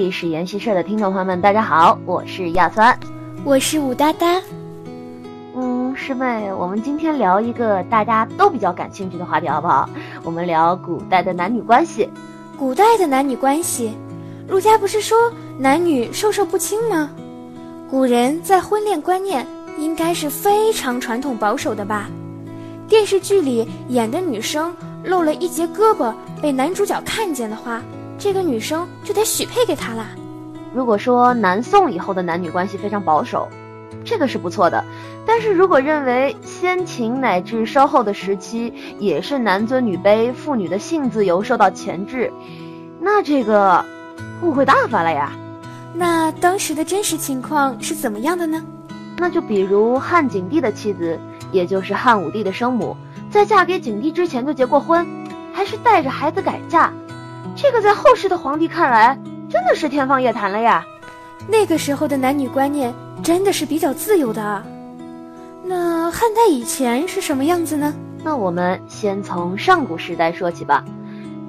里是研习社的听众朋友们，大家好，我是亚酸，我是武哒哒。嗯，师妹，我们今天聊一个大家都比较感兴趣的话题，好不好？我们聊古代的男女关系。古代的男女关系，儒家不是说男女授受不亲吗？古人在婚恋观念应该是非常传统保守的吧？电视剧里演的女生露了一截胳膊被男主角看见的话，这个女生就得许配给他啦。如果说南宋以后的男女关系非常保守，这个是不错的。但是如果认为先秦乃至稍后的时期也是男尊女卑、妇女的性自由受到钳制，那这个误会大发了呀。那当时的真实情况是怎么样的呢？那就比如汉景帝的妻子，也就是汉武帝的生母，在嫁给景帝之前就结过婚，还是带着孩子改嫁。这个在后世的皇帝看来，真的是天方夜谭了呀。那个时候的男女观念真的是比较自由的啊。那汉代以前是什么样子呢？那我们先从上古时代说起吧。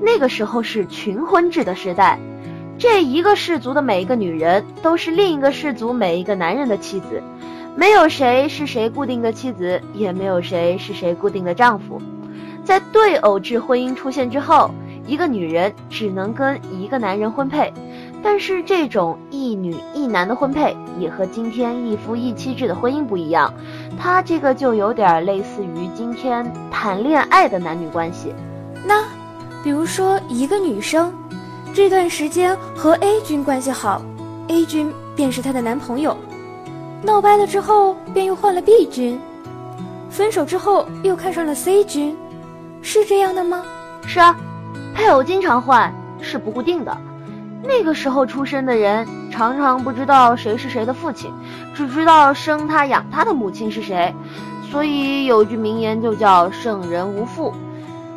那个时候是群婚制的时代。这一个氏族的每一个女人都是另一个氏族每一个男人的妻子，没有谁是谁固定的妻子，也没有谁是谁固定的丈夫。在对偶制婚姻出现之后，一个女人只能跟一个男人婚配，但是这种一女一男的婚配也和今天一夫一妻制的婚姻不一样，它这个就有点类似于今天谈恋爱的男女关系。那，比如说一个女生。这段时间和 A 君关系好，A 君便是她的男朋友。闹掰了之后，便又换了 B 君。分手之后又看上了 C 君，是这样的吗？是啊，配偶经常换，是不固定的。那个时候出生的人常常不知道谁是谁的父亲，只知道生他养他的母亲是谁。所以有句名言就叫“圣人无父”。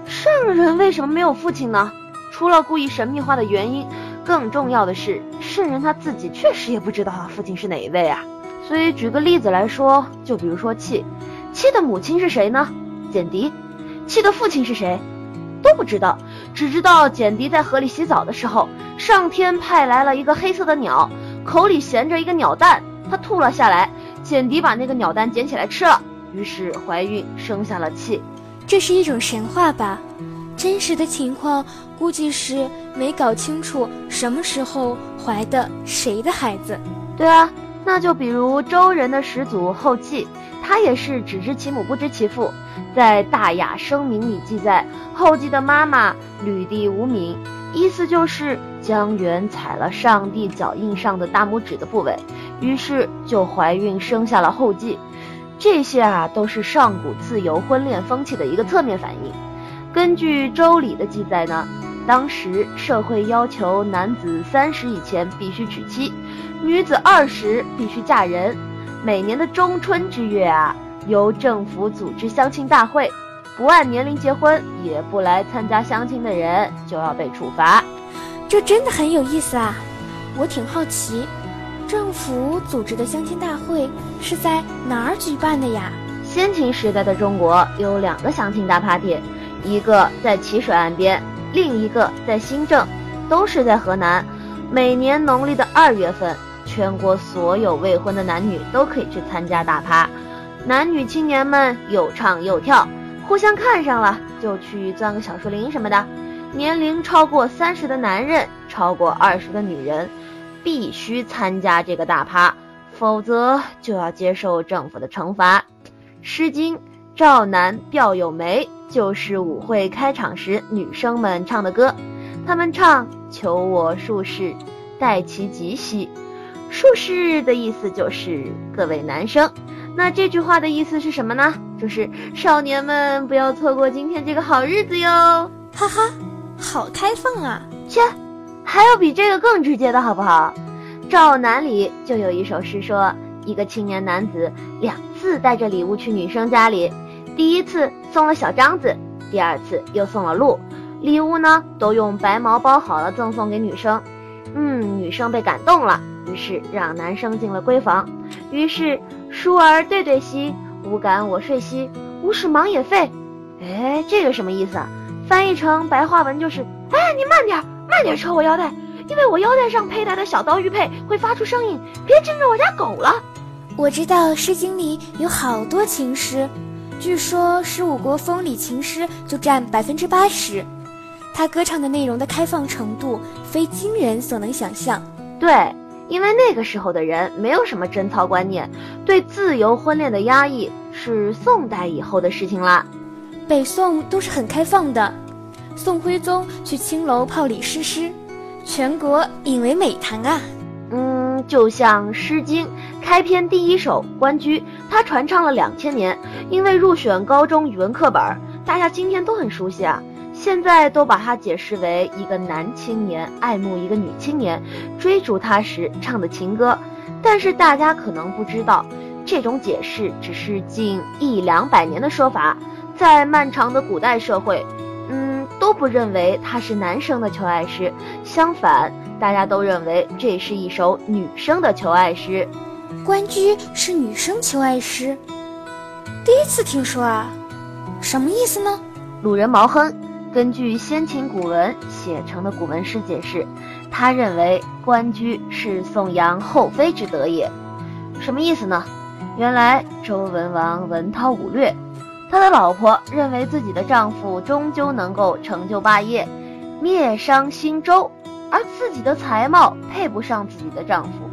圣人为什么没有父亲呢？除了故意神秘化的原因，更重要的是，圣人他自己确实也不知道父亲是哪一位啊。所以举个例子来说，就比如说气，气的母亲是谁呢？简狄。气的父亲是谁？都不知道，只知道简迪在河里洗澡的时候，上天派来了一个黑色的鸟，口里衔着一个鸟蛋，他吐了下来，简迪把那个鸟蛋捡起来吃了，于是怀孕生下了气。这是一种神话吧？真实的情况估计是没搞清楚什么时候怀的谁的孩子。对啊，那就比如周人的始祖后稷，他也是只知其母不知其父。在《大雅·生民》里记载，后稷的妈妈履地无名，意思就是江源踩了上帝脚印上的大拇指的部位，于是就怀孕生下了后稷。这些啊，都是上古自由婚恋风气的一个侧面反应。根据《周礼》的记载呢，当时社会要求男子三十以前必须娶妻，女子二十必须嫁人。每年的中春之月啊，由政府组织相亲大会，不按年龄结婚也不来参加相亲的人就要被处罚。这真的很有意思啊！我挺好奇，政府组织的相亲大会是在哪儿举办的呀？先秦时代的中国有两个相亲大 party。一个在淇水岸边，另一个在新郑，都是在河南。每年农历的二月份，全国所有未婚的男女都可以去参加大趴。男女青年们又唱又跳，互相看上了就去钻个小树林什么的。年龄超过三十的男人，超过二十的女人，必须参加这个大趴，否则就要接受政府的惩罚。《诗经·赵南·钓有梅》。就是舞会开场时女生们唱的歌，她们唱“求我术士，待其吉兮”。术士的意思就是各位男生。那这句话的意思是什么呢？就是少年们不要错过今天这个好日子哟！哈哈，好开放啊！切，还有比这个更直接的好不好？《赵南》里就有一首诗说，一个青年男子两次带着礼物去女生家里。第一次送了小章子，第二次又送了鹿，礼物呢都用白毛包好了赠送给女生。嗯，女生被感动了，于是让男生进了闺房。于是淑儿对对兮，无感我睡兮，无事忙也废。哎，这个什么意思啊？翻译成白话文就是：哎，你慢点，慢点扯我腰带，因为我腰带上佩戴的小刀玉佩会发出声音，别惊着我家狗了。我知道《诗经》里有好多情诗，据说十五国风里情诗就占百分之八十。他歌唱的内容的开放程度，非今人所能想象。对，因为那个时候的人没有什么贞操观念，对自由婚恋的压抑是宋代以后的事情啦。北宋都是很开放的。宋徽宗去青楼泡李师师，全国引为美谈啊。就像《诗经》开篇第一首《关雎》，它传唱了两千年，因为入选高中语文课本，大家今天都很熟悉啊。现在都把它解释为一个男青年爱慕一个女青年，追逐她时唱的情歌。但是大家可能不知道，这种解释只是近一两百年的说法，在漫长的古代社会。嗯都不认为它是男生的求爱诗，相反，大家都认为这是一首女生的求爱诗。关雎是女生求爱诗，第一次听说啊，什么意思呢？鲁人毛亨根据先秦古文写成的古文诗解释，他认为关雎是颂扬后妃之德也。什么意思呢？原来周文王文韬武略。他的老婆认为自己的丈夫终究能够成就霸业，灭商兴周，而自己的才貌配不上自己的丈夫。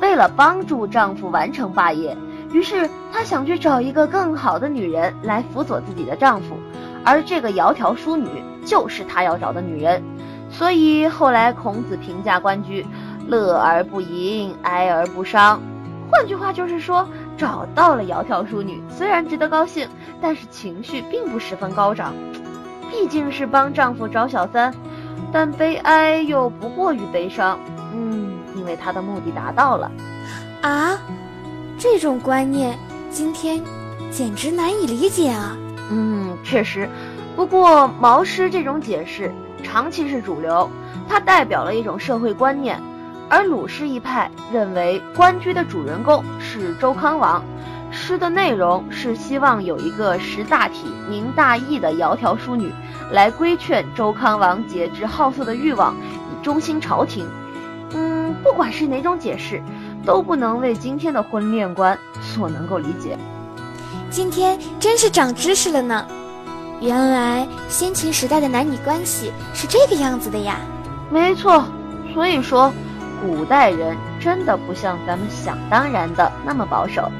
为了帮助丈夫完成霸业，于是她想去找一个更好的女人来辅佐自己的丈夫，而这个窈窕淑女就是她要找的女人。所以后来孔子评价关雎：乐而不淫，哀而不伤。换句话就是说。找到了窈窕淑女，虽然值得高兴，但是情绪并不十分高涨。毕竟是帮丈夫找小三，但悲哀又不过于悲伤。嗯，因为他的目的达到了。啊，这种观念今天简直难以理解啊。嗯，确实。不过毛诗这种解释长期是主流，它代表了一种社会观念。而鲁氏一派认为，关雎的主人公是周康王，诗的内容是希望有一个识大体、明大义的窈窕淑女，来规劝周康王节制好色的欲望，以忠心朝廷。嗯，不管是哪种解释，都不能为今天的婚恋观所能够理解。今天真是长知识了呢，原来先秦时代的男女关系是这个样子的呀。没错，所以说。古代人真的不像咱们想当然的那么保守。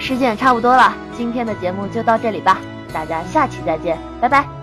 时间也差不多了，今天的节目就到这里吧，大家下期再见，拜拜。